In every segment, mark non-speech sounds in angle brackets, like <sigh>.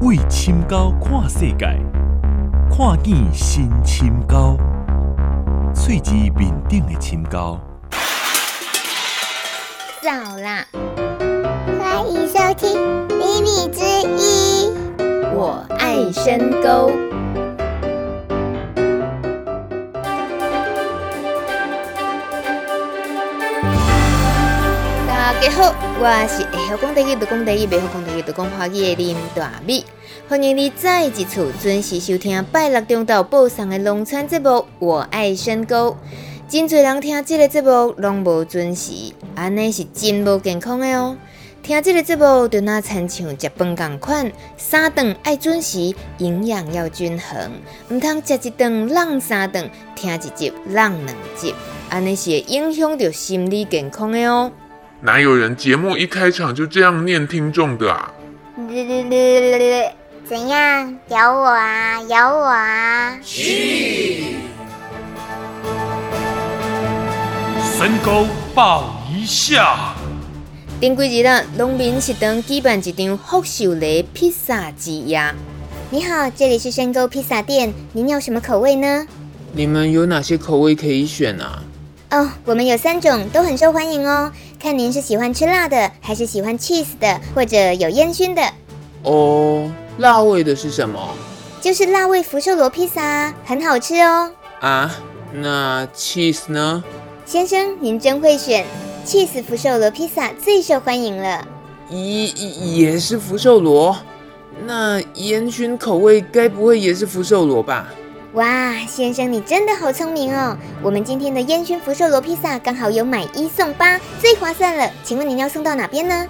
为深沟看世界，看见新深沟，喙子面顶的深沟。早啦，欢迎收听《秘密之一》，我爱深沟。大家好，我是会晓讲台语、会讲台语、袂晓讲台语、会讲华语的林大米。欢迎你再一次准时收听拜六中昼播送的农村节目《我爱深沟》。真侪人听这个节目拢无准时，安尼是真无健康的哦。听这个节目就那亲像食饭共款，三顿爱准时，营养要均衡，唔通食一顿浪三顿，听一集浪两集，安尼是会影响到心理健康的哦。哪有人节目一开场就这样念听众的啊？怎样？咬我啊！咬我啊！去！深沟报一下。顶几日啊，农民食堂举办一场福寿礼披萨之夜。你好，这里是深沟披萨店，您要什么口味呢？你们有哪些口味可以选啊？哦，我们有三种，都很受欢迎哦。看您是喜欢吃辣的，还是喜欢 cheese 的，或者有烟熏的。哦，辣味的是什么？就是辣味福寿螺披萨，很好吃哦。啊，那 cheese 呢？先生，您真会选，cheese 福寿螺披萨最受欢迎了。也也是福寿螺，那烟熏口味该不会也是福寿螺吧？哇，先生你真的好聪明哦！我们今天的烟熏福寿螺披萨刚好有买一送八，最划算了。请问您要送到哪边呢？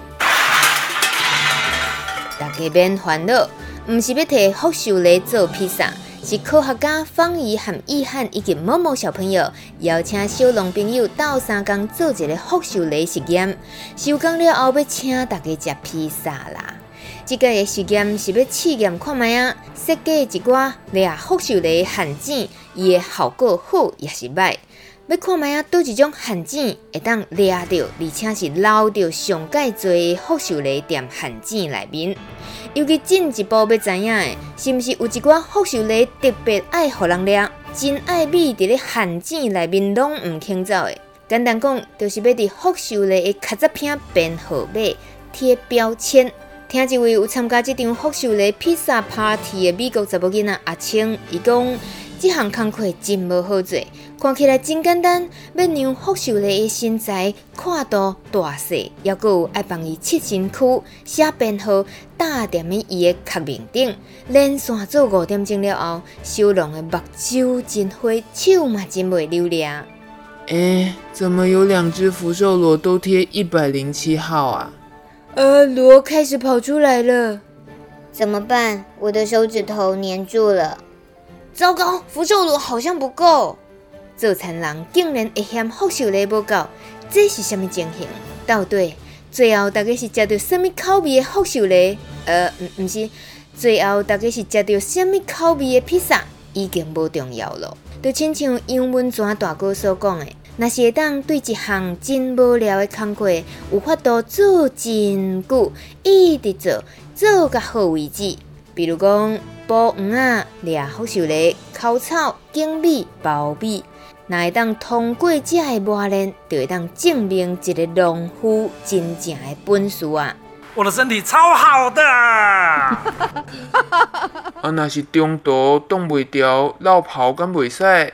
大家别烦恼，不是要替福寿螺做披萨，是科学家方怡和易翰以及某某小朋友邀请小龙朋友到三江做一个福寿螺实验，收工了后要请大家吃披萨啦。这个的实验是要试验看卖啊，设计一寡俩福寿螺陷阱，伊的效果好也是歹。要看卖啊，倒一种陷阱会当俩到，而且是捞到上盖济福寿螺店馅子里面。尤其进一步要知影的，是不是有一寡福寿螺特别爱互人俩，真爱秘伫咧馅子里面拢唔肯走的。简单讲，就是要伫福寿螺的卡扎片编号码贴标签。听一位有参加这场福寿螺披萨 party 的美国查某囡仔阿青，伊讲这项工课真无好做，看起来真简单，要让福寿螺的身材宽度大细，还有爱帮伊切身躯、写编号、打点喺伊的壳面顶，连续做五点钟了后，小龙的目睭真花，手嘛真袂流咧。哎，怎么有两只福寿螺都贴一百零七号啊？呃，螺开始跑出来了，怎么办？我的手指头黏住了。糟糕，福寿螺好像不够。做残人竟然会嫌福寿螺不够，这是什么情形？到底最后大概是吃到什么口味的福寿螺？呃，唔唔是，最后大概是吃到什么口味的披萨？已经不重要了。就亲像英文全大哥所讲的。若是会当对一项真无聊的工课有法度做真久，一直做做到好为止。比如讲剥鱼啊、抓福寿螺、烤草、精米、包米，若会当通过遮个磨练，就会当证明一个农夫真正的本事啊！我的身体超好的。<laughs> 啊，若是中途挡袂掉，落跑敢袂使？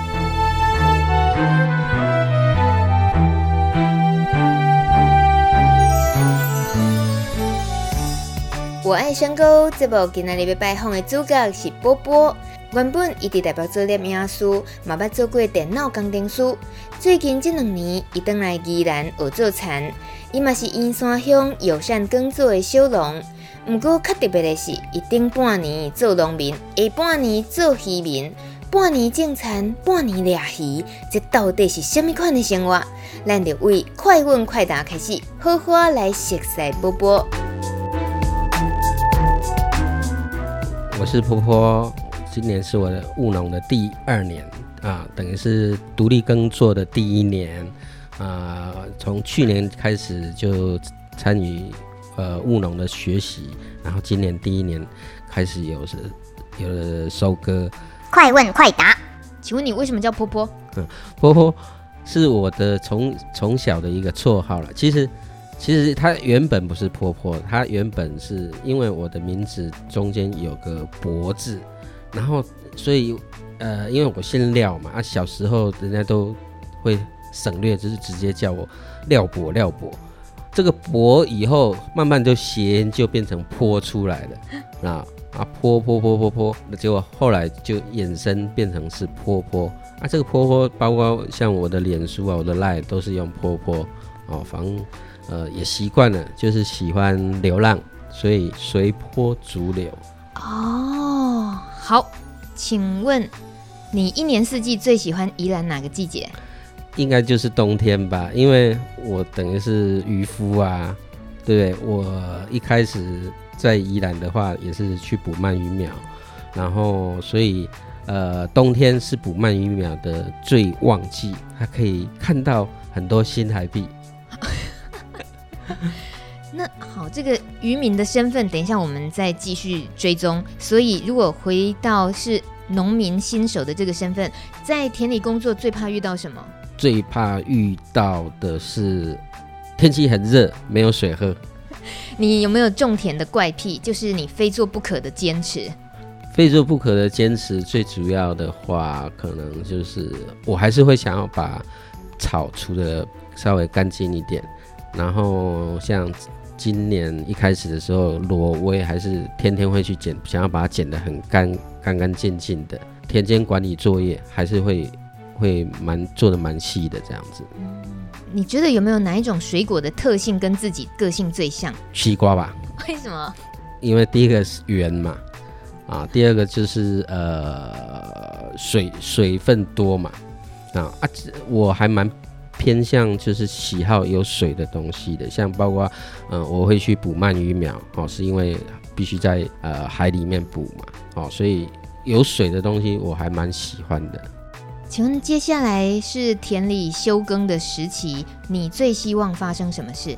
我爱深沟这部今日要拜访的主角是波波。原本伊伫台北做摄影师，嘛捌做过电脑工程师。最近这两年，伊转来宜兰学做田。伊嘛是员山乡友善耕作的小农。不过较特别的是，伊顶半年做农民，下半年做渔民。半年种田，半年掠鱼，这到底是什么款的生活？咱就为快问快答开始，好好来熟悉波波。我是婆婆，今年是我的务农的第二年啊，等于是独立耕作的第一年啊。从去年开始就参与呃务农的学习，然后今年第一年开始有是有了收割。快问快答，请问你为什么叫婆婆？嗯，婆婆是我的从从小的一个绰号了。其实。其实它原本不是波波，它原本是因为我的名字中间有个伯字，然后所以呃，因为我姓廖嘛，啊，小时候人家都会省略，就是直接叫我廖伯廖伯。这个伯以后慢慢就谐音就变成坡出来了，啊啊坡坡坡坡坡，那结果后来就衍生变成是坡坡啊。这个坡坡包括像我的脸书啊，我的 line 都是用坡坡哦，防。呃，也习惯了，就是喜欢流浪，所以随波逐流。哦，好，请问你一年四季最喜欢宜兰哪个季节？应该就是冬天吧，因为我等于是渔夫啊，对不对？我一开始在宜兰的话，也是去捕鳗鱼苗，然后所以呃，冬天是捕鳗鱼苗的最旺季，它可以看到很多新台币。<laughs> 那好，这个渔民的身份，等一下我们再继续追踪。所以，如果回到是农民新手的这个身份，在田里工作最怕遇到什么？最怕遇到的是天气很热，没有水喝。<laughs> 你有没有种田的怪癖？就是你非做不可的坚持。非做不可的坚持，最主要的话，可能就是我还是会想要把草除的稍微干净一点。然后像今年一开始的时候，螺我也还是天天会去剪，想要把它剪得很干干干净净的。田间管理作业还是会会蛮做的蛮细的这样子。你觉得有没有哪一种水果的特性跟自己个性最像？西瓜吧。为什么？因为第一个是圆嘛，啊，第二个就是呃水水分多嘛，啊啊，我还蛮。偏向就是喜好有水的东西的，像包括，嗯、呃，我会去捕鳗鱼苗，哦，是因为必须在呃海里面捕嘛，哦，所以有水的东西我还蛮喜欢的。请问接下来是田里休耕的时期，你最希望发生什么事？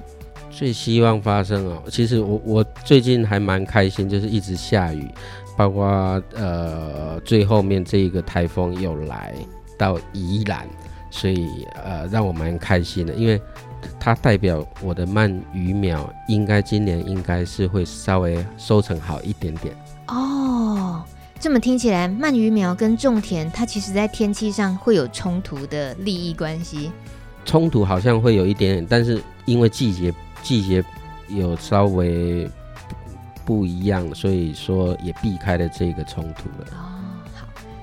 最希望发生哦，其实我我最近还蛮开心，就是一直下雨，包括呃最后面这一个台风又来到宜兰。所以呃，让我蛮开心的，因为它代表我的鳗鱼苗应该今年应该是会稍微收成好一点点。哦，这么听起来，鳗鱼苗跟种田，它其实在天气上会有冲突的利益关系。冲突好像会有一点点，但是因为季节季节有稍微不一样，所以说也避开了这个冲突了。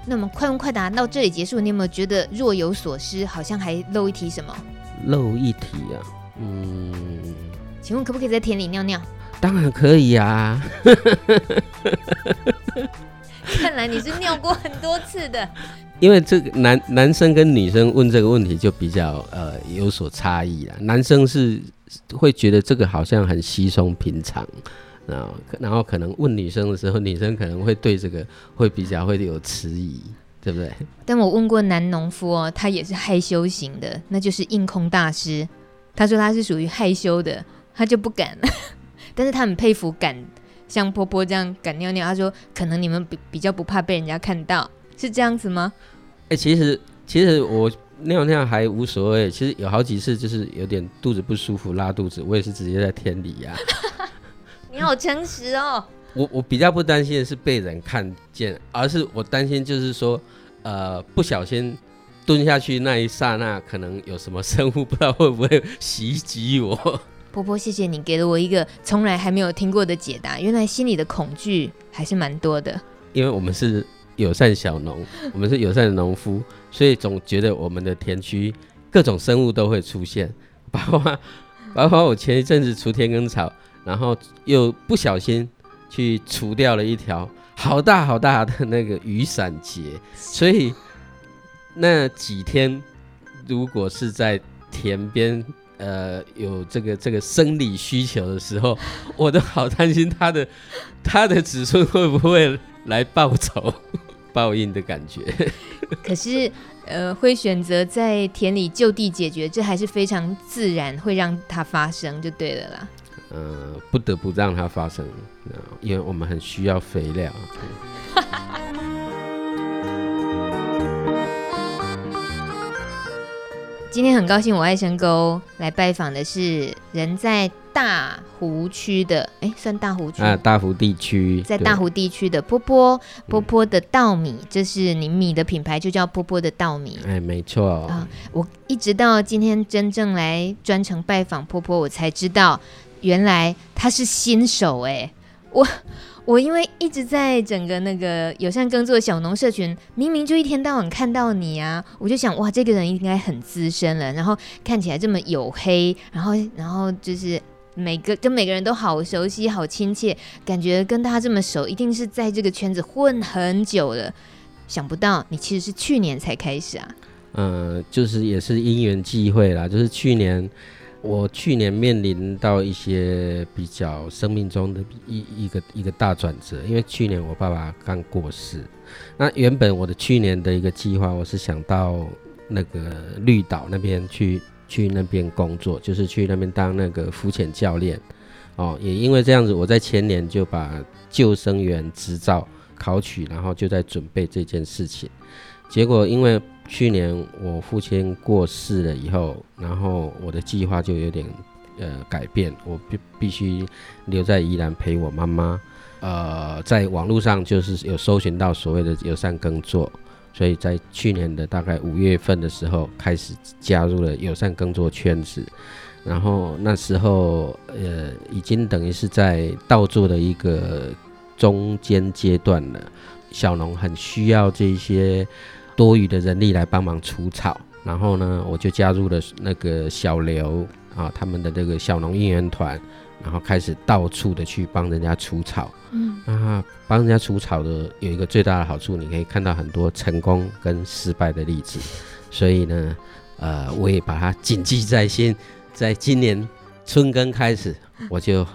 哦那么快问快答到这里结束，你有没有觉得若有所失？好像还漏一题什么？漏一题啊？嗯，请问可不可以在田里尿尿？当然可以啊！<laughs> 看来你是尿过很多次的。<laughs> 因为这个男男生跟女生问这个问题就比较呃有所差异啦。男生是会觉得这个好像很稀松平常。然后，然后可能问女生的时候，女生可能会对这个会比较会有迟疑，对不对？但我问过男农夫哦，他也是害羞型的，那就是硬控大师。他说他是属于害羞的，他就不敢。<laughs> 但是他很佩服敢像波波这样敢尿尿。他说可能你们比比较不怕被人家看到，是这样子吗？哎、欸，其实其实我尿尿还无所谓。其实有好几次就是有点肚子不舒服拉肚子，我也是直接在天里呀、啊。你好诚实哦！我我比较不担心的是被人看见，而是我担心就是说，呃，不小心蹲下去那一刹那，可能有什么生物不知道会不会袭击我。<laughs> 波波，谢谢你给了我一个从来还没有听过的解答，原来心里的恐惧还是蛮多的。因为我们是友善小农，我们是友善的农夫，所以总觉得我们的田区各种生物都会出现，包括包括我前一阵子除田埂草。然后又不小心去除掉了一条好大好大的那个雨伞节，所以那几天如果是在田边，呃，有这个这个生理需求的时候，<laughs> 我都好担心他的他的子孙会不会来报仇 <laughs> 报应的感觉。<laughs> 可是，呃，会选择在田里就地解决，这还是非常自然，会让它发生就对了啦。呃，不得不让它发生，因为我们很需要肥料。<laughs> 今天很高兴，我爱深沟来拜访的是人在大湖区的，哎，算大湖区啊，大湖地区，在大湖地区的波波波波的稻米，嗯、这是你米的品牌，就叫波波的稻米。哎，没错啊，我一直到今天真正来专程拜访波波，我才知道。原来他是新手哎，我我因为一直在整个那个友善耕作小农社群，明明就一天到晚看到你啊，我就想哇，这个人应该很资深了，然后看起来这么黝黑，然后然后就是每个跟每个人都好熟悉、好亲切，感觉跟他这么熟，一定是在这个圈子混很久了。想不到你其实是去年才开始啊？嗯、就是也是因缘际会啦，就是去年。我去年面临到一些比较生命中的一一个一个大转折，因为去年我爸爸刚过世。那原本我的去年的一个计划，我是想到那个绿岛那边去去那边工作，就是去那边当那个浮潜教练。哦，也因为这样子，我在前年就把救生员执照考取，然后就在准备这件事情。结果因为去年我父亲过世了以后，然后我的计划就有点呃改变，我必必须留在宜兰陪我妈妈。呃，在网络上就是有搜寻到所谓的友善耕作，所以在去年的大概五月份的时候开始加入了友善耕作圈子。然后那时候呃已经等于是在稻作的一个中间阶段了，小农很需要这些。多余的人力来帮忙除草，然后呢，我就加入了那个小刘啊，他们的这个小农应援团，然后开始到处的去帮人家除草。嗯，啊，帮人家除草的有一个最大的好处，你可以看到很多成功跟失败的例子。所以呢，呃，我也把它谨记在心。在今年春耕开始，我就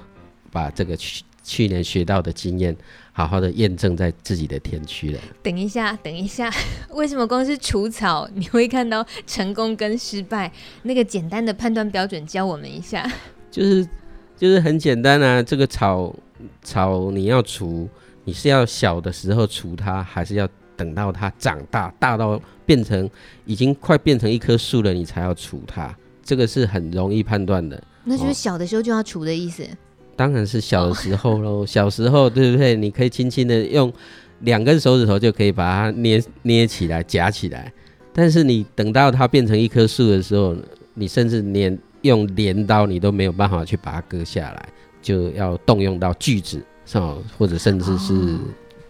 把这个去去年学到的经验。好好的验证在自己的天区了。等一下，等一下，<laughs> 为什么光是除草你会看到成功跟失败？那个简单的判断标准教我们一下。就是就是很简单啊，这个草草你要除，你是要小的时候除它，还是要等到它长大，大到变成已经快变成一棵树了，你才要除它？这个是很容易判断的。那就是小的时候就要除的意思。哦当然是小的时候喽，小时候对不对？你可以轻轻的用两根手指头就可以把它捏捏起来、夹起来。但是你等到它变成一棵树的时候，你甚至连用镰刀你都没有办法去把它割下来，就要动用到锯子，是吧？或者甚至是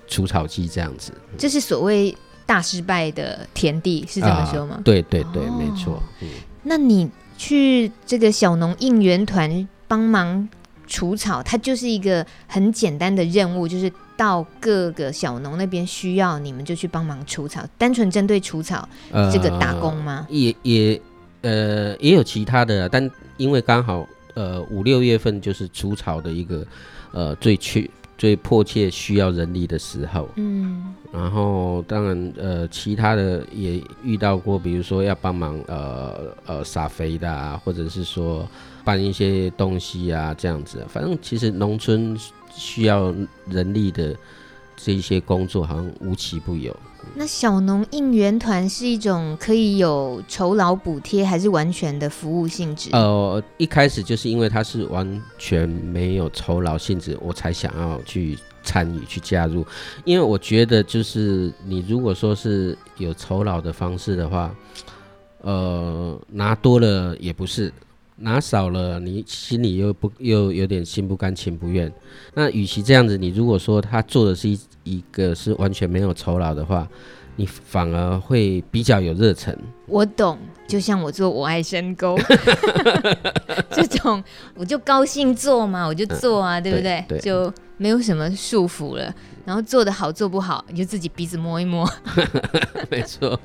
除草机这样子。这是所谓大失败的田地，是这么说吗？啊、对对对，哦、没错。嗯，那你去这个小农应援团帮忙。除草，它就是一个很简单的任务，就是到各个小农那边需要，你们就去帮忙除草，单纯针对除草、呃、这个打工吗？也也呃也有其他的，但因为刚好呃五六月份就是除草的一个呃最缺最迫切需要人力的时候，嗯，然后当然呃其他的也遇到过，比如说要帮忙呃呃撒肥的啊，或者是说。办一些东西啊，这样子，反正其实农村需要人力的这一些工作，好像无奇不有。那小农应援团是一种可以有酬劳补贴，还是完全的服务性质？呃，一开始就是因为它是完全没有酬劳性质，我才想要去参与去加入。因为我觉得，就是你如果说是有酬劳的方式的话，呃，拿多了也不是。拿少了，你心里又不又有点心不甘情不愿。那与其这样子，你如果说他做的是一一个是完全没有酬劳的话，你反而会比较有热忱。我懂，就像我做我爱深沟 <laughs> <laughs> 这种，我就高兴做嘛，我就做啊，嗯、对不对？对，就没有什么束缚了，然后做得好做不好，你就自己鼻子摸一摸。<laughs> 没错。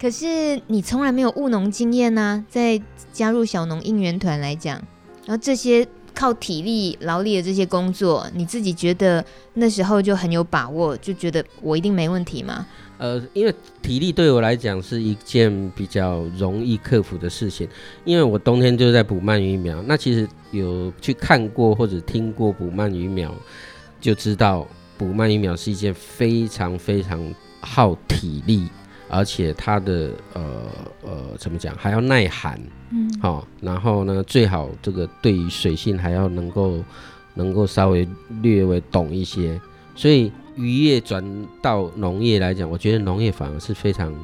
可是你从来没有务农经验呐，在加入小农应援团来讲，然后这些靠体力劳力的这些工作，你自己觉得那时候就很有把握，就觉得我一定没问题吗？呃，因为体力对我来讲是一件比较容易克服的事情，因为我冬天就在补鳗鱼苗。那其实有去看过或者听过补鳗鱼苗，就知道补鳗鱼苗是一件非常非常耗体力，而且它的呃呃怎么讲还要耐寒，嗯，好、哦，然后呢最好这个对于水性还要能够能够稍微略微懂一些，所以。渔业转到农业来讲，我觉得农业反而是非常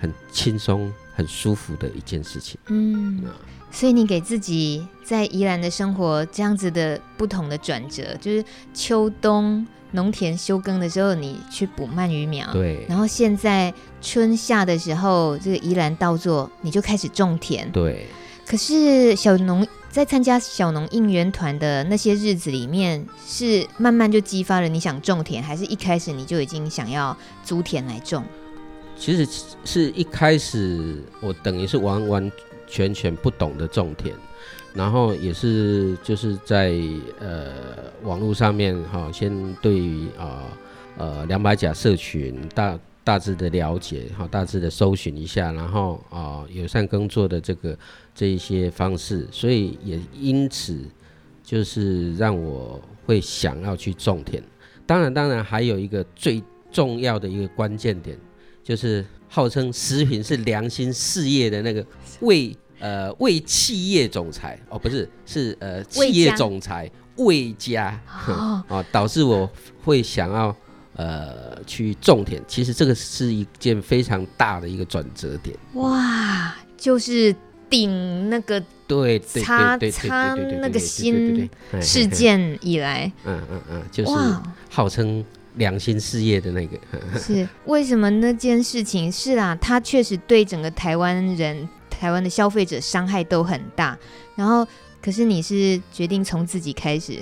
很轻松、很舒服的一件事情。嗯，所以你给自己在宜兰的生活这样子的不同的转折，就是秋冬农田休耕的时候，你去补鳗鱼苗，对，然后现在春夏的时候，这个宜兰稻作你就开始种田，对。可是小农。在参加小农应援团的那些日子里面，是慢慢就激发了你想种田，还是一开始你就已经想要租田来种？其实是一开始我等于是完完全全不懂得种田，然后也是就是在呃网络上面哈，先对于啊呃两百甲社群大。大致的了解，好，大致的搜寻一下，然后啊、友善耕作的这个这一些方式，所以也因此就是让我会想要去种田。当然，当然还有一个最重要的一个关键点，就是号称食品是良心事业的那个魏呃魏企业总裁哦，不是是呃企业总裁魏家啊、<laughs> 哦，导致我会想要。呃，去种田，其实这个是一件非常大的一个转折点。哇，就是顶那个对擦擦那个新事件以来，嗯嗯嗯，就是号称良心事业的那个。<laughs> 是为什么那件事情是啊？它确实对整个台湾人、台湾的消费者伤害都很大。然后，可是你是决定从自己开始，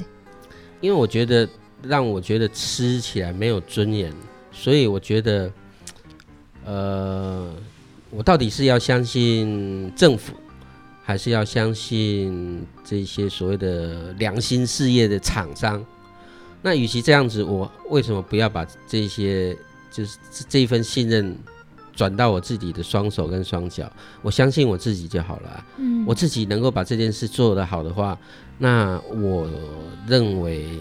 因为我觉得。让我觉得吃起来没有尊严，所以我觉得，呃，我到底是要相信政府，还是要相信这些所谓的良心事业的厂商？那与其这样子，我为什么不要把这些就是这一份信任转到我自己的双手跟双脚？我相信我自己就好了啊。嗯，我自己能够把这件事做得好的话，那我认为。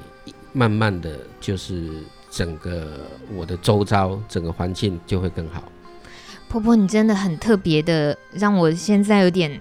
慢慢的就是整个我的周遭整个环境就会更好。婆婆，你真的很特别的，让我现在有点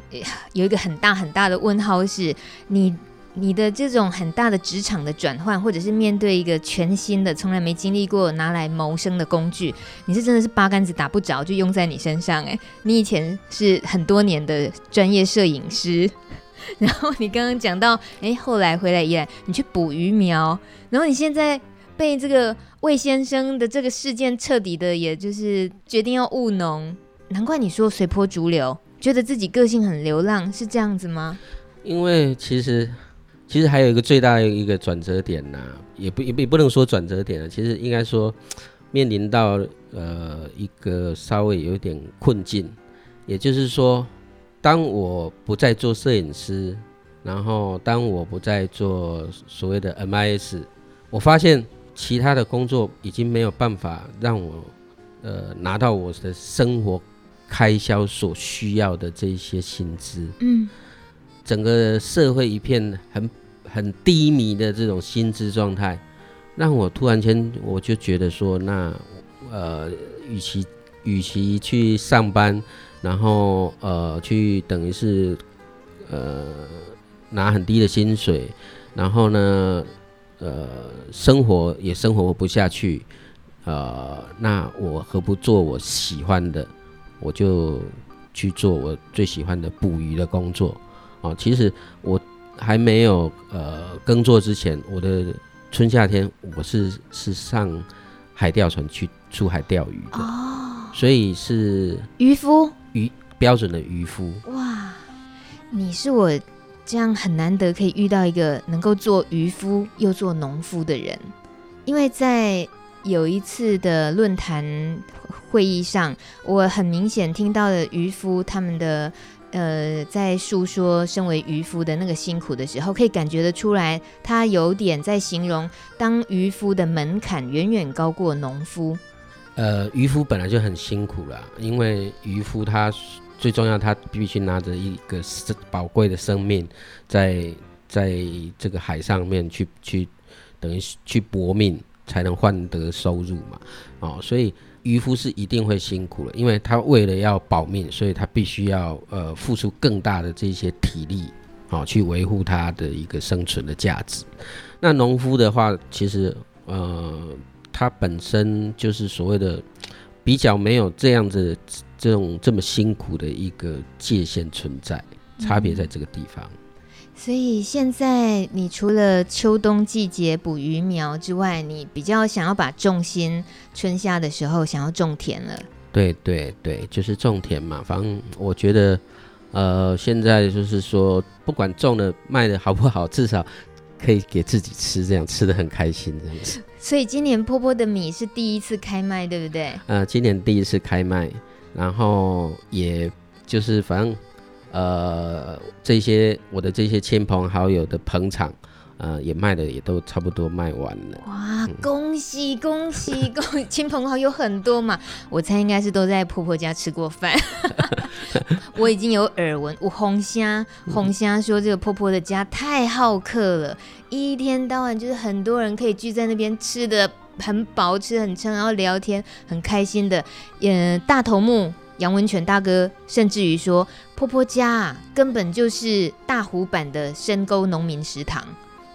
有一个很大很大的问号是，是你你的这种很大的职场的转换，或者是面对一个全新的从来没经历过拿来谋生的工具，你是真的是八竿子打不着就用在你身上哎，你以前是很多年的专业摄影师。<laughs> 然后你刚刚讲到，哎，后来回来宜兰，你去捕鱼苗，然后你现在被这个魏先生的这个事件彻底的，也就是决定要务农，难怪你说随波逐流，觉得自己个性很流浪，是这样子吗？因为其实其实还有一个最大的一个转折点呐、啊，也不也不也不能说转折点了，其实应该说面临到呃一个稍微有点困境，也就是说。当我不再做摄影师，然后当我不再做所谓的 MIS，我发现其他的工作已经没有办法让我呃拿到我的生活开销所需要的这些薪资。嗯，整个社会一片很很低迷的这种薪资状态，让我突然间我就觉得说，那呃，与其与其去上班。然后呃，去等于是呃拿很低的薪水，然后呢呃生活也生活不下去，呃那我何不做我喜欢的？我就去做我最喜欢的捕鱼的工作啊、呃。其实我还没有呃耕作之前，我的春夏天我是是上海钓船去出海钓鱼的，哦、所以是渔夫。渔标准的渔夫。哇，你是我这样很难得可以遇到一个能够做渔夫又做农夫的人，因为在有一次的论坛会议上，我很明显听到了渔夫他们的呃在诉说身为渔夫的那个辛苦的时候，可以感觉得出来，他有点在形容当渔夫的门槛远远高过农夫。呃，渔夫本来就很辛苦了，因为渔夫他最重要，他必须拿着一个宝贵的生命在，在在这个海上面去去等于去搏命，才能换得收入嘛。哦，所以渔夫是一定会辛苦的，因为他为了要保命，所以他必须要呃付出更大的这些体力，哦，去维护他的一个生存的价值。那农夫的话，其实呃。他本身就是所谓的比较没有这样子这种这么辛苦的一个界限存在，差别在这个地方。所以现在你除了秋冬季节捕鱼苗之外，你比较想要把重心春夏的时候想要种田了。对对对，就是种田嘛。反正我觉得，呃，现在就是说，不管种的卖的好不好，至少。可以给自己吃，这样吃的很开心，这样子。所以今年波波的米是第一次开卖，对不对？呃，今年第一次开卖，然后也就是反正呃这些我的这些亲朋好友的捧场，呃也卖的也都差不多卖完了。哇，恭喜恭喜恭喜！亲朋好友很多嘛，<laughs> 我猜应该是都在婆婆家吃过饭。<laughs> 我已经有耳闻，我红虾红虾说这个婆婆的家太好客了，一天到晚就是很多人可以聚在那边吃的很饱，吃很撑，然后聊天很开心的。嗯，大头目杨文全大哥甚至于说，婆婆家根本就是大湖版的深沟农民食堂，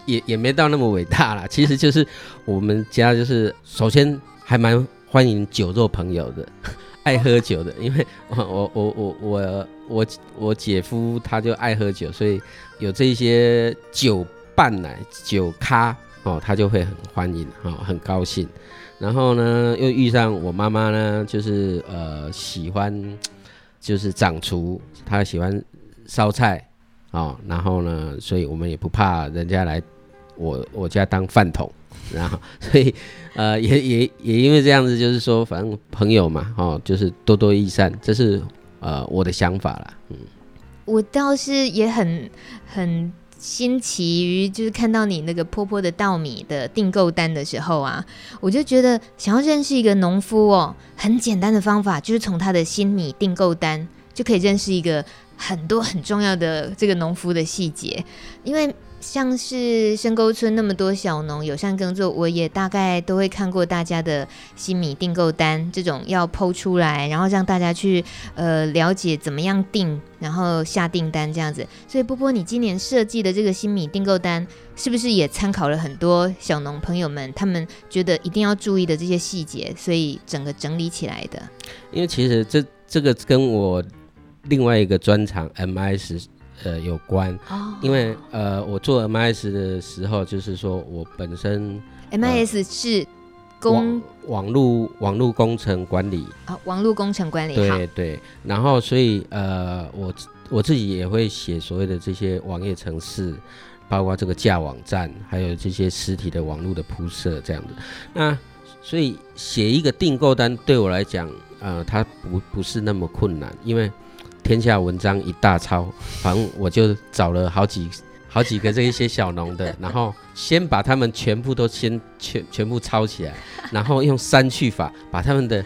也也没到那么伟大啦。其实就是我们家就是首先还蛮欢迎酒肉朋友的。<laughs> 爱喝酒的，因为我我我我我我我姐夫他就爱喝酒，所以有这些酒伴来酒咖哦，他就会很欢迎哦，很高兴。然后呢，又遇上我妈妈呢，就是呃喜欢就是掌厨，他喜欢烧菜哦，然后呢，所以我们也不怕人家来我我家当饭桶。然后，<laughs> 所以，呃，也也也因为这样子，就是说，反正朋友嘛，哦，就是多多益善，这是呃我的想法啦。嗯，我倒是也很很新奇于，就是看到你那个坡坡的稻米的订购单的时候啊，我就觉得想要认识一个农夫哦，很简单的方法就是从他的新米订购单就可以认识一个很多很重要的这个农夫的细节，因为。像是深沟村那么多小农友善耕作，我也大概都会看过大家的新米订购单，这种要剖出来，然后让大家去呃了解怎么样订，然后下订单这样子。所以波波，你今年设计的这个新米订购单，是不是也参考了很多小农朋友们他们觉得一定要注意的这些细节，所以整个整理起来的？因为其实这这个跟我另外一个专长 MIS。呃，有关，哦、因为呃，我做 MIS 的时候，就是说我本身 MIS、呃、是工网网络网络工程管理啊，网络工程管理，对对，然后所以呃，我我自己也会写所谓的这些网页程式，包括这个架网站，还有这些实体的网络的铺设这样子。那所以写一个订购单对我来讲，呃，它不不是那么困难，因为。天下文章一大抄，反正我就找了好几好几个这一些小农的，然后先把他们全部都先全全部抄起来，<laughs> 然后用删去法把他们的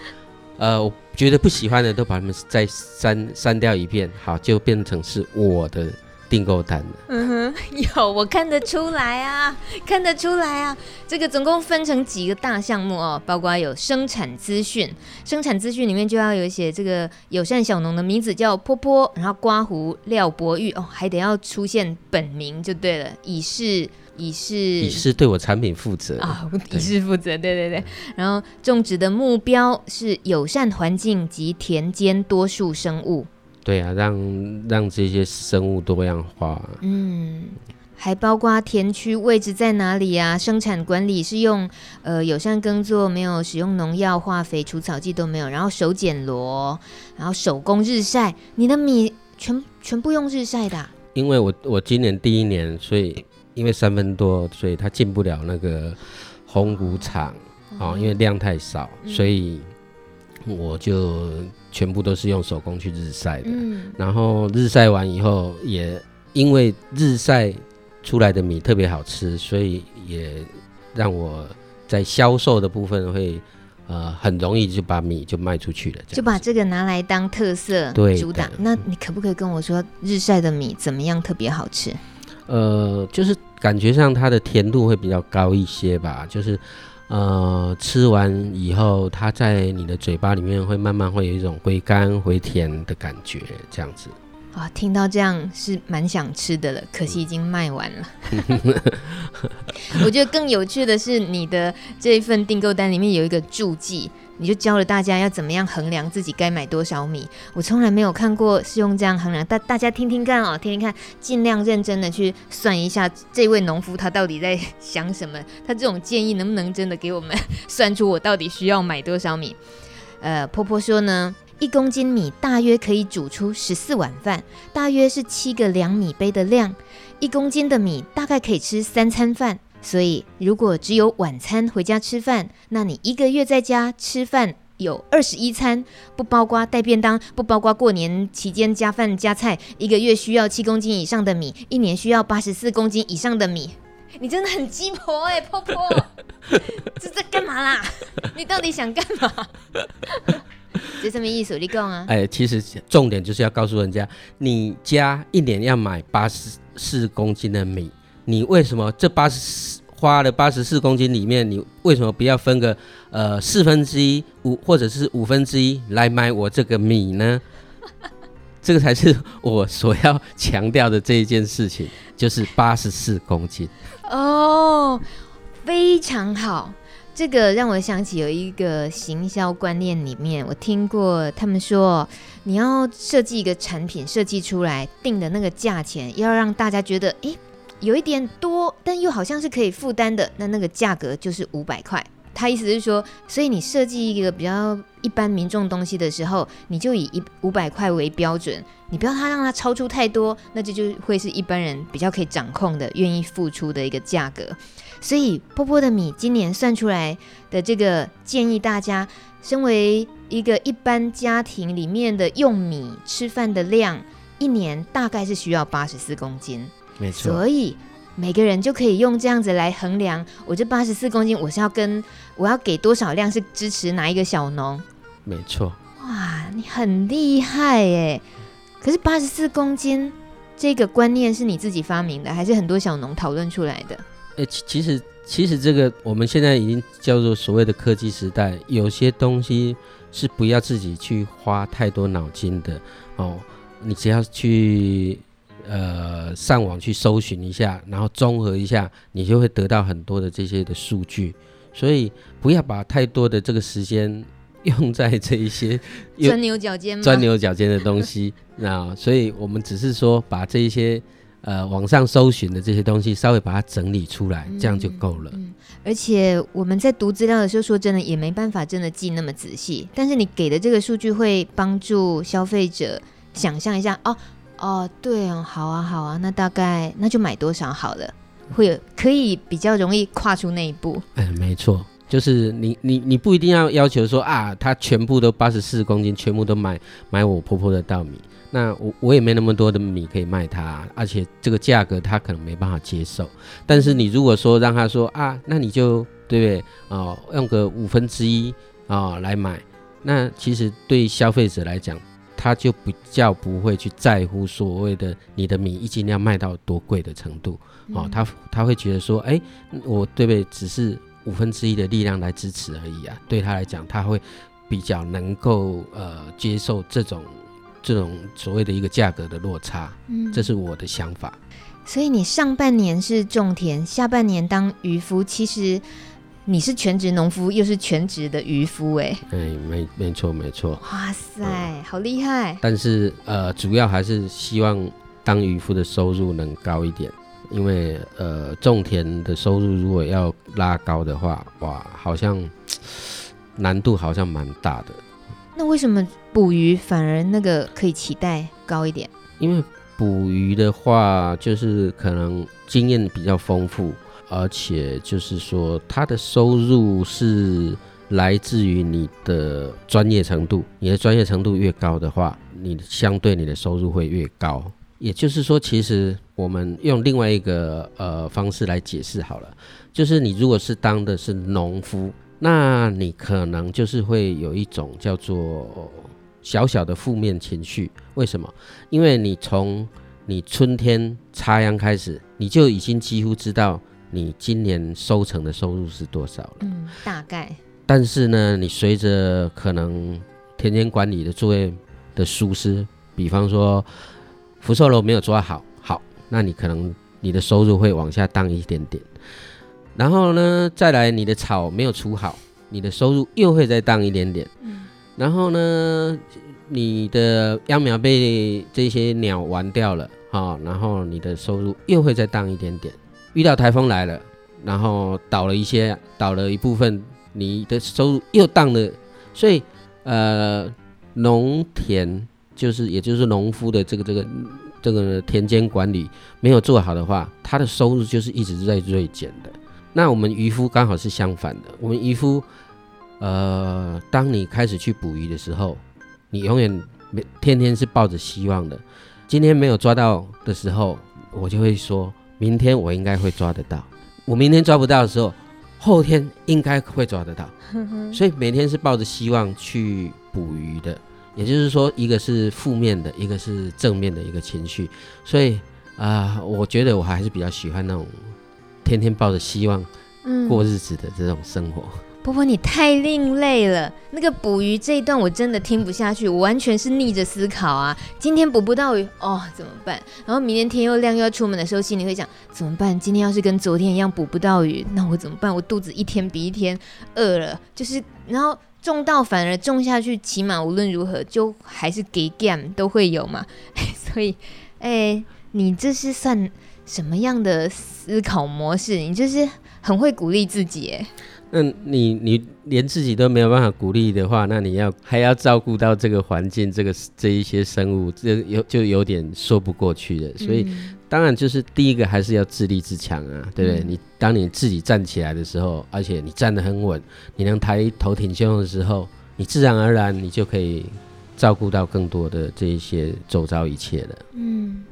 呃我觉得不喜欢的都把他们再删删掉一遍，好，就变成是我的。订购单嗯哼，有我看得出来啊，看得出来啊。这个总共分成几个大项目哦，包括有生产资讯，生产资讯里面就要有写这个友善小农的名字叫坡坡，然后刮胡廖博玉哦，还得要出现本名就对了，以示 <laughs> 以示以示对我产品负责啊，以示负责，对对对。然后种植的目标是友善环境及田间多数生物。对啊，让让这些生物多样化。嗯，还包括田区位置在哪里啊？生产管理是用呃友善耕作，没有使用农药、化肥、除草剂都没有，然后手剪螺，然后手工日晒。你的米全全部用日晒的啊？因为我我今年第一年，所以因为三分多，所以它进不了那个红谷厂哦，因为量太少，所以我就全部都是用手工去日晒的。嗯，然后日晒完以后，也因为日晒出来的米特别好吃，所以也让我在销售的部分会。呃，很容易就把米就卖出去了，就把这个拿来当特色对主打。那你可不可以跟我说，日晒的米怎么样特别好吃？呃，就是感觉上它的甜度会比较高一些吧，就是呃，吃完以后，它在你的嘴巴里面会慢慢会有一种回甘回甜的感觉，这样子。啊，听到这样是蛮想吃的了，可惜已经卖完了。<laughs> 我觉得更有趣的是，你的这一份订购单里面有一个注记，你就教了大家要怎么样衡量自己该买多少米。我从来没有看过是用这样衡量，大大家听听看哦，听听看，尽量认真的去算一下，这位农夫他到底在想什么，他这种建议能不能真的给我们算出我到底需要买多少米？呃，婆婆说呢。一公斤米大约可以煮出十四碗饭，大约是七个两米杯的量。一公斤的米大概可以吃三餐饭，所以如果只有晚餐回家吃饭，那你一个月在家吃饭有二十一餐，不包括带便当，不包括过年期间加饭加菜，一个月需要七公斤以上的米，一年需要八十四公斤以上的米。你真的很鸡婆哎、欸，婆婆，<laughs> 这在干嘛啦？你到底想干嘛？这什么意思？你讲啊？哎，其实重点就是要告诉人家，你家一年要买八十四公斤的米，你为什么这八十四花了八十四公斤里面，你为什么不要分个呃四分之一五或者是五分之一来买我这个米呢？<laughs> 这个才是我所要强调的这一件事情，就是八十四公斤。哦，非常好。这个让我想起有一个行销观念里面，我听过他们说，你要设计一个产品，设计出来定的那个价钱，要让大家觉得，诶，有一点多，但又好像是可以负担的，那那个价格就是五百块。他意思是说，所以你设计一个比较一般民众东西的时候，你就以一五百块为标准，你不要它让它超出太多，那这就会是一般人比较可以掌控的、愿意付出的一个价格。所以波波的米今年算出来的这个建议，大家身为一个一般家庭里面的用米吃饭的量，一年大概是需要八十四公斤。没错。所以每个人就可以用这样子来衡量，我这八十四公斤，我是要跟我要给多少量是支持哪一个小农？没错。哇，你很厉害耶！可是八十四公斤这个观念是你自己发明的，还是很多小农讨论出来的？哎，其实其实这个我们现在已经叫做所谓的科技时代，有些东西是不要自己去花太多脑筋的哦，你只要去呃上网去搜寻一下，然后综合一下，你就会得到很多的这些的数据。所以不要把太多的这个时间用在这一些 <laughs> 钻牛角尖、钻牛角尖的东西。那所以我们只是说把这一些。呃，网上搜寻的这些东西，稍微把它整理出来，这样就够了。而且我们在读资料的时候，说真的也没办法真的记那么仔细。但是你给的这个数据会帮助消费者想象一下，哦哦，对哦，好啊好啊，那大概那就买多少好了，会有可以比较容易跨出那一步。哎，没错，就是你你你不一定要要求说啊，他全部都八十四公斤，全部都买买我婆婆的稻米。那我我也没那么多的米可以卖他，而且这个价格他可能没办法接受。但是你如果说让他说啊，那你就对不对？哦，用个五分之一啊来买，那其实对消费者来讲，他就比较不会去在乎所谓的你的米一斤要卖到多贵的程度。哦，他他会觉得说，哎，我对不对？只是五分之一的力量来支持而已啊。对他来讲，他会比较能够呃接受这种。这种所谓的一个价格的落差，嗯，这是我的想法。所以你上半年是种田，下半年当渔夫，其实你是全职农夫，又是全职的渔夫，哎，哎，没没错没错。哇塞，嗯，好厉害！但是呃，主要还是希望当渔夫的收入能高一点，因为呃，种田的收入如果要拉高的话，哇，好像难度好像蛮大的。那为什么捕鱼反而那个可以期待高一点？因为捕鱼的话，就是可能经验比较丰富，而且就是说，它的收入是来自于你的专业程度。你的专业程度越高的话，你相对你的收入会越高。也就是说，其实我们用另外一个呃方式来解释好了，就是你如果是当的是农夫，那你可能就是会有一种叫做。小小的负面情绪，为什么？因为你从你春天插秧开始，你就已经几乎知道你今年收成的收入是多少了。嗯，大概。但是呢，你随着可能田间管理的作业的疏失，比方说福寿螺没有抓好，好，那你可能你的收入会往下荡一点点。然后呢，再来你的草没有除好，你的收入又会再荡一点点。嗯。然后呢，你的秧苗被这些鸟玩掉了，哈，然后你的收入又会再荡一点点。遇到台风来了，然后倒了一些，倒了一部分，你的收入又降了。所以，呃，农田就是，也就是农夫的这个这个这个田间管理没有做好的话，他的收入就是一直在锐减的。那我们渔夫刚好是相反的，我们渔夫。呃，当你开始去捕鱼的时候，你永远没天天是抱着希望的。今天没有抓到的时候，我就会说，明天我应该会抓得到。我明天抓不到的时候，后天应该会抓得到。所以每天是抱着希望去捕鱼的。也就是说，一个是负面的，一个是正面的一个情绪。所以啊、呃，我觉得我还是比较喜欢那种天天抱着希望过日子的这种生活。嗯波波，你太另类了。那个捕鱼这一段我真的听不下去，我完全是逆着思考啊。今天捕不到鱼，哦，怎么办？然后明天天又亮又要出门的时候，心里会想怎么办？今天要是跟昨天一样捕不到鱼，那我怎么办？我肚子一天比一天饿了，就是然后种稻反而种下去，起码无论如何就还是给 game 都会有嘛。<laughs> 所以，哎，你这是算什么样的思考模式？你就是很会鼓励自己，哎。那你你连自己都没有办法鼓励的话，那你要还要照顾到这个环境，这个这一些生物，这有就有点说不过去了。所以当然就是第一个还是要自立自强啊，对不对？嗯、你当你自己站起来的时候，而且你站得很稳，你能抬头挺胸的时候，你自然而然你就可以照顾到更多的这一些周遭一切了。嗯。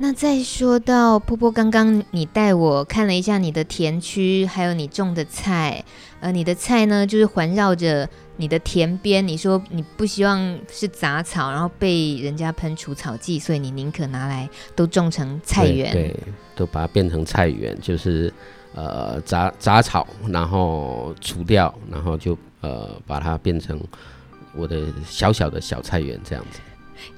那再说到波波，刚刚你带我看了一下你的田区，还有你种的菜，呃，你的菜呢就是环绕着你的田边。你说你不希望是杂草，然后被人家喷除草剂，所以你宁可拿来都种成菜园，对，都把它变成菜园，就是呃杂杂草，然后除掉，然后就呃把它变成我的小小的小菜园这样子。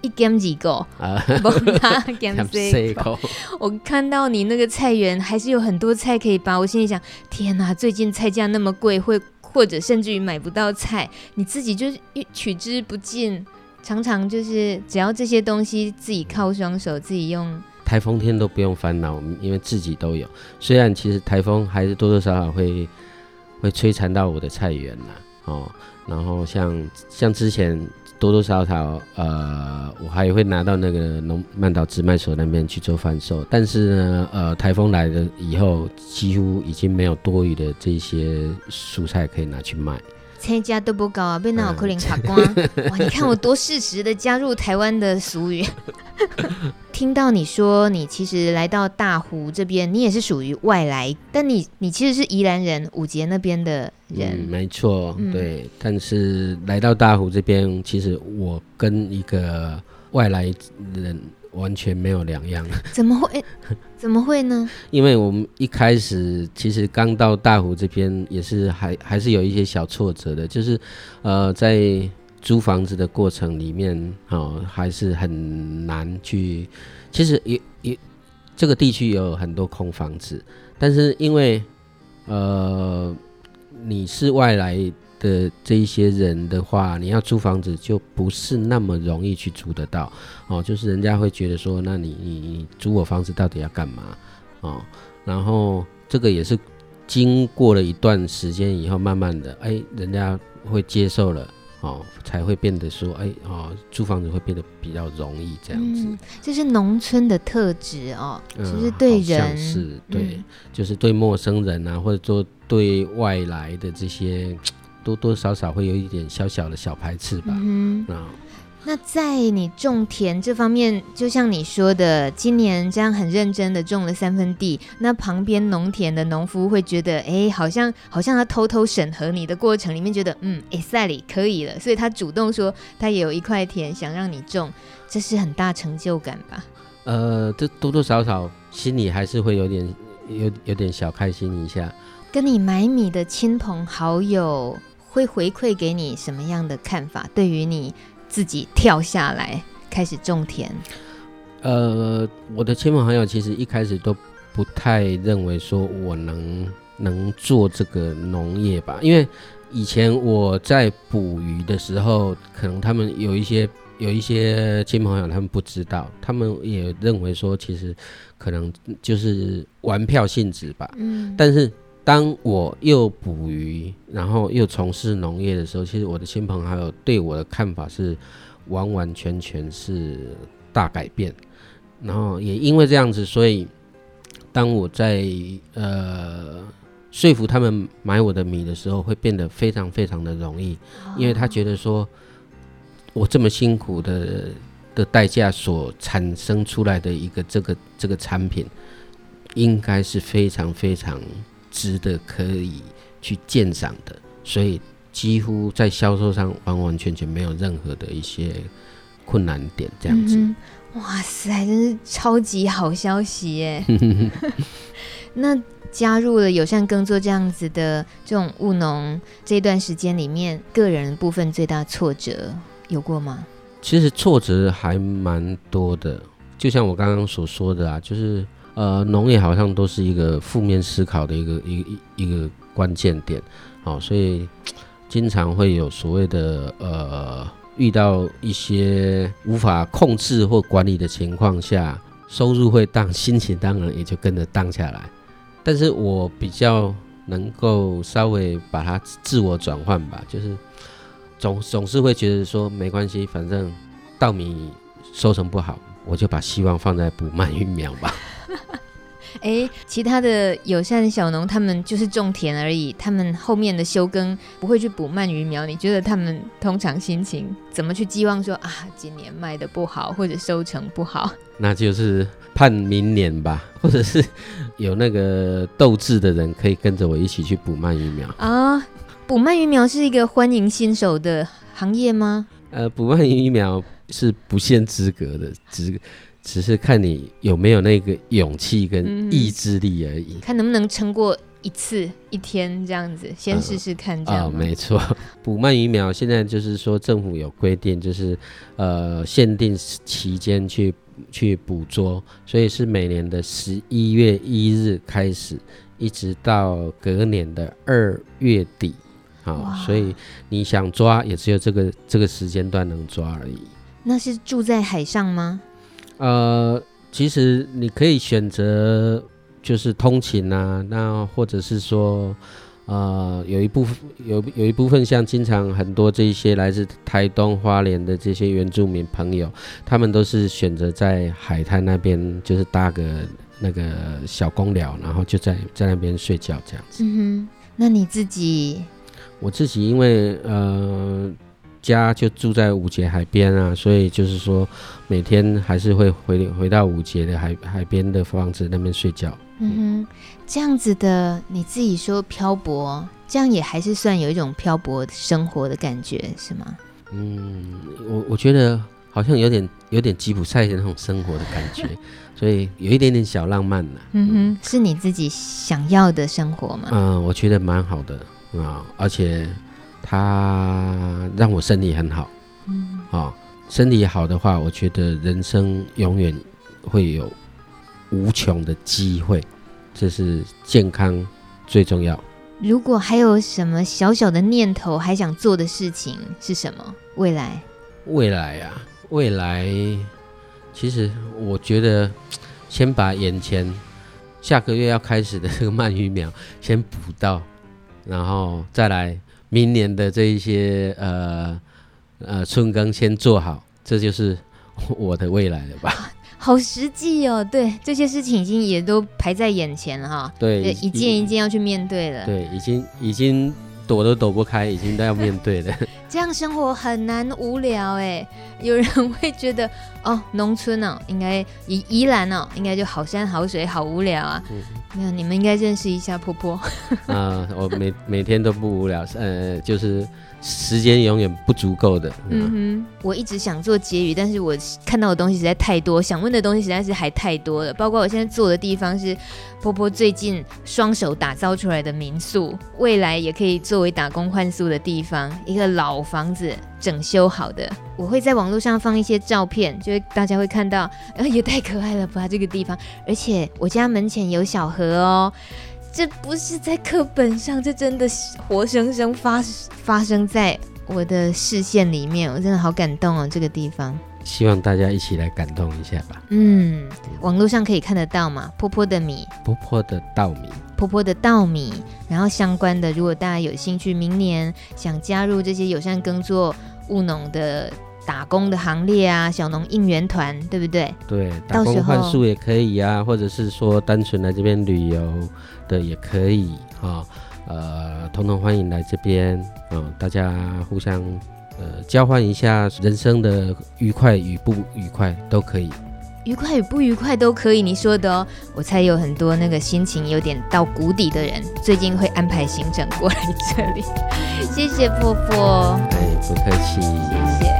一减几个啊，不他减四个。<laughs> 我看到你那个菜园还是有很多菜可以拔，我心里想：天哪，最近菜价那么贵，会或者甚至于买不到菜，你自己就是取之不尽，常常就是只要这些东西自己靠双手自己用。台风天都不用烦恼，因为自己都有。虽然其实台风还是多多少少会会摧残到我的菜园啦，哦，然后像像之前。多多少少，呃，我还会拿到那个农曼岛直卖所那边去做贩售，但是呢，呃，台风来了以后，几乎已经没有多余的这些蔬菜可以拿去卖。菜价都不高啊，被那好可怜卡光。<laughs> 哇，你看我多适时的加入台湾的俗语。<laughs> 听到你说你其实来到大湖这边，你也是属于外来，但你你其实是宜兰人，五节那边的人。嗯，没错，对。嗯，但是来到大湖这边，其实我跟一个外来人。完全没有两样，怎么会？怎么会呢？因为我们一开始其实刚到大湖这边，也是还还是有一些小挫折的，就是呃，在租房子的过程里面，哦，还是很难去。其实也也这个地区有很多空房子，但是因为呃你是外来。的这一些人的话，你要租房子就不是那么容易去租得到哦。就是人家会觉得说，那你你你租我房子到底要干嘛哦？然后这个也是经过了一段时间以后，慢慢的，哎，人家会接受了哦，才会变得说，哎哦，租房子会变得比较容易这样子。嗯、这是农村的特质哦，就、嗯、是对人是对、嗯，就是对陌生人啊，或者说对外来的这些，多多少少会有一点小小的小排斥吧。嗯啊。那在你种田这方面，就像你说的，今年这样很认真的种了三分地，那旁边农田的农夫会觉得，哎，好像好像他偷偷审核你的过程里面觉得，嗯，哎，赛里可以了，所以他主动说他也有一块田想让你种，这是很大成就感吧？呃，这多多少少心里还是会有点有有点小开心一下。跟你买米的亲朋好友会回馈给你什么样的看法？对于你？自己跳下来开始种田。呃，我的亲朋好友其实一开始都不太认为说我能能做这个农业吧，因为以前我在捕鱼的时候，可能他们有一些有一些亲朋好友他们不知道，他们也认为说其实可能就是玩票性质吧。嗯，但是。当我又捕鱼，然后又从事农业的时候，其实我的亲朋好友对我的看法是完完全全是大改变。然后也因为这样子，所以当我在呃说服他们买我的米的时候，会变得非常非常的容易，因为他觉得说我这么辛苦的的代价所产生出来的一个这个这个产品，应该是非常非常。值得可以去鉴赏的，所以几乎在销售上完完全全没有任何的一些困难点，这样子。嗯、哇塞，真是超级好消息耶！<laughs> 那加入了友善耕作这样子的这种务农，这段时间里面，个人部分最大挫折有过吗？其实挫折还蛮多的，就像我刚刚所说的啊，就是。呃，农业好像都是一个负面思考的一个一个一一个关键点，好、哦，所以经常会有所谓的呃，遇到一些无法控制或管理的情况下，收入会荡，心情当然也就跟着荡下来。但是我比较能够稍微把它自我转换吧，就是总总是会觉得说没关系，反正稻米收成不好，我就把希望放在补鳗鱼苗吧。<laughs> 哎，其他的友善小农他们就是种田而已，他们后面的休耕不会去补鳗鱼苗。你觉得他们通常心情怎么去寄望说啊，今年卖的不好或者收成不好？<laughs> 那就是盼明年吧，或者是有那个斗志的人可以跟着我一起去补鳗鱼苗啊。补鳗鱼苗是一个欢迎新手的行业吗？呃，补鳗鱼苗是不限资格的资。只是看你有没有那个勇气跟意志力而已，嗯、看能不能撑过一次一天这样子，先试试看这样。没错，<laughs> 补鳗鱼苗现在就是说政府有规定，就是呃限定期间去去捕捉，所以是每年的十一月一日开始，一直到隔年的二月底。好，所以你想抓也只有这个这个时间段能抓而已。那是住在海上吗？呃，其实你可以选择就是通勤啊，那或者是说，呃，有一部分有有一部分像经常很多这些来自台东花莲的这些原住民朋友，他们都是选择在海滩那边，就是搭个那个小公寮，然后就在在那边睡觉这样子。嗯哼，那你自己？我自己因为呃。家就住在五节海边啊，所以就是说每天还是会回回到五节的海海边的房子那边睡觉。嗯哼，这样子的你自己说漂泊，这样也还是算有一种漂泊生活的感觉，是吗？嗯，我我觉得好像有点有点吉普赛的那种生活的感觉，<laughs> 所以有一点点小浪漫了。嗯哼，是你自己想要的生活吗？嗯，我觉得蛮好的啊，而且。他让我身体很好，嗯，哦，身体好的话，我觉得人生永远会有无穷的机会，这是健康最重要。如果还有什么小小的念头，还想做的事情是什么？未来？未来啊，未来，其实我觉得先把眼前下个月要开始的这个鳗鱼苗先补到，然后再来。明年的这一些呃呃，春耕先做好，这就是 <laughs> 我的未来了吧？好实际哦，对，这些事情已经也都排在眼前了哈。对，一件一件要去面对了。对，已经已经躲都躲不开，已经都要面对了。这样生活很难无聊哎，有人会觉得哦，农村哦，应该宜宜兰哦，应该就好山好水，好无聊啊。那、嗯、你们应该认识一下婆婆。啊，我每每天都不无聊，呃，就是。时间永远不足够的。嗯哼，我一直想做结语，但是我看到的东西实在太多，想问的东西实在是还太多了。包括我现在坐的地方是波波最近双手打造出来的民宿，未来也可以作为打工换宿的地方。一个老房子整修好的，我会在网络上放一些照片，就会大家会看到，呃，也太可爱了吧这个地方。而且我家门前有小河哦。这不是在课本上，这真的是活生生发发生在我的视线里面，我真的好感动哦！这个地方，希望大家一起来感动一下吧。嗯，网络上可以看得到嘛？坡坡的米，坡坡的稻米，坡坡的稻米。然后相关的，如果大家有兴趣，明年想加入这些友善耕作务农的打工的行列啊，小农应援团，对不对？对，打工换宿也可以啊，或者是说单纯来这边旅游。的也可以啊，呃，统统欢迎来这边啊，大家互相呃交换一下人生的愉快与不愉快都可以，愉快与不愉快都可以，你说的哦，我猜有很多那个心情有点到谷底的人，最近会安排行程过来这里，谢谢婆婆，哎，不客气，谢谢。